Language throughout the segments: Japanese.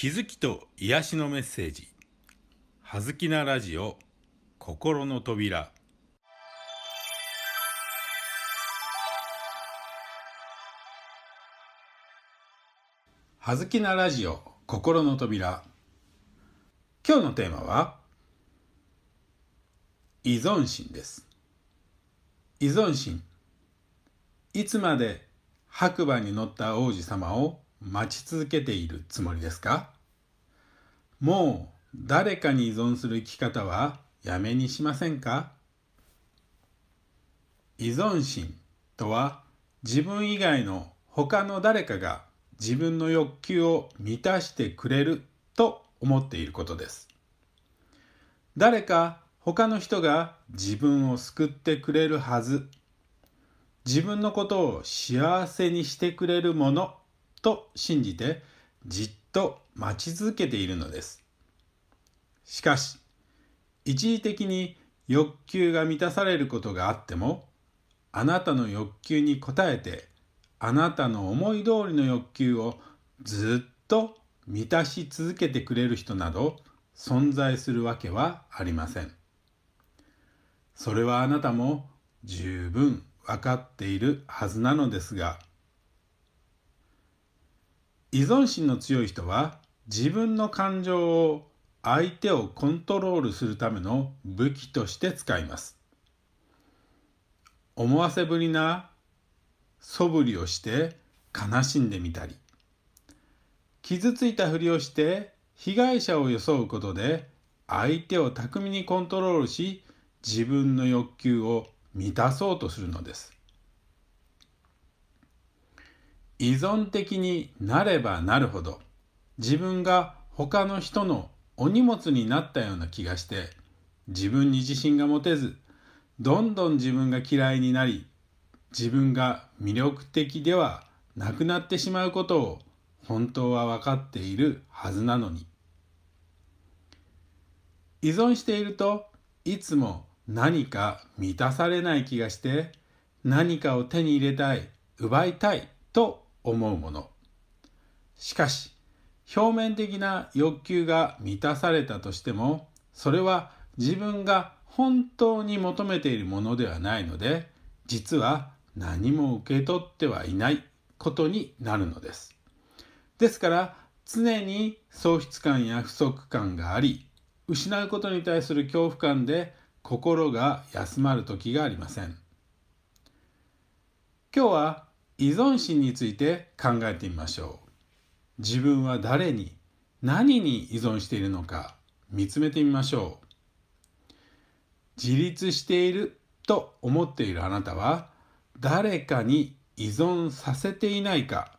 気づきと癒しのメッセージ「はずきなラジオ心の扉」はずきなラジオ心の扉。今日のテーマは依存心です。依存心。いつまで白馬に乗った王子様を待ち続けているつもりですか？もう誰かに依存する生き方はやめにしませんか？依存心とは自分以外の他の誰かが自分の欲求を満たしてくれると思っていることです。誰か他の人が自分を救ってくれるはず。自分のことを幸せにしてくれるものと信じてじっと待ち続けているのです。しかし一時的に欲求が満たされることがあってもあなたの欲求に応えてあなたの思い通りの欲求をずっと満たし続けてくれる人など存在するわけはありません。それはあなたも十分分かっているはずなのですが依存心の強い人は自分の感情を相手をコントロールするための武器として使います。思わせぶりな素振りをして悲しんでみたり傷ついたふりをして被害者を装うことで相手を巧みにコントロールし自分の欲求を満たそうとするのです。依存的になればなるほど自分が他の人のお荷物になったような気がして自分に自信が持てずどんどん自分が嫌いになり自分が魅力的ではなくなってしまうことを本当は分かっているはずなのに。依存しているといつも何か満たされない気がして何かを手に入れたい奪いたいと思うものしかし表面的な欲求が満たされたとしてもそれは自分が本当に求めているものではないので実は何も受け取ってはいないことになるのです。ですから常に喪失感や不足感があり失うことに対する恐怖感で心が休まる時がありません。今日は依存心について考えてみましょう。自分は誰に何に依存しているのか見つめてみましょう。自立していると思っているあなたは誰かに依存させていないか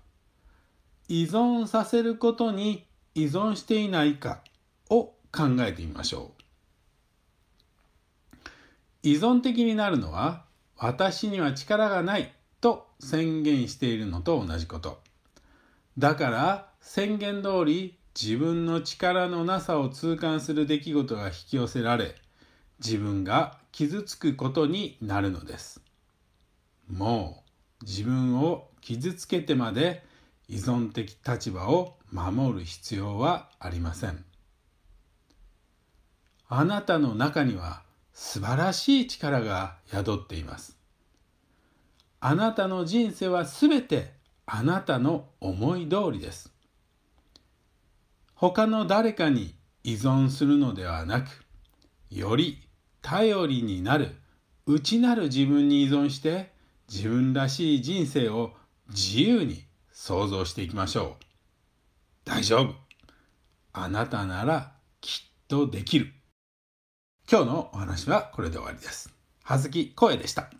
依存させることに依存していないかを考えてみましょう。依存的になるのは私には力がないと宣言しているのと同じこと。だから宣言通り自分の力のなさを痛感する出来事が引き寄せられ自分が傷つくことになるのです。もう自分を傷つけてまで依存的立場を守る必要はありません。あなたの中には素晴らしい力が宿っています。あなたの人生はすべてあなたの思い通りです。他の誰かに依存するのではなく、より頼りになる内なる自分に依存して自分らしい人生を自由に想像していきましょう。大丈夫。あなたならきっとできる。今日のお話はこれで終わりです。はずき声でした。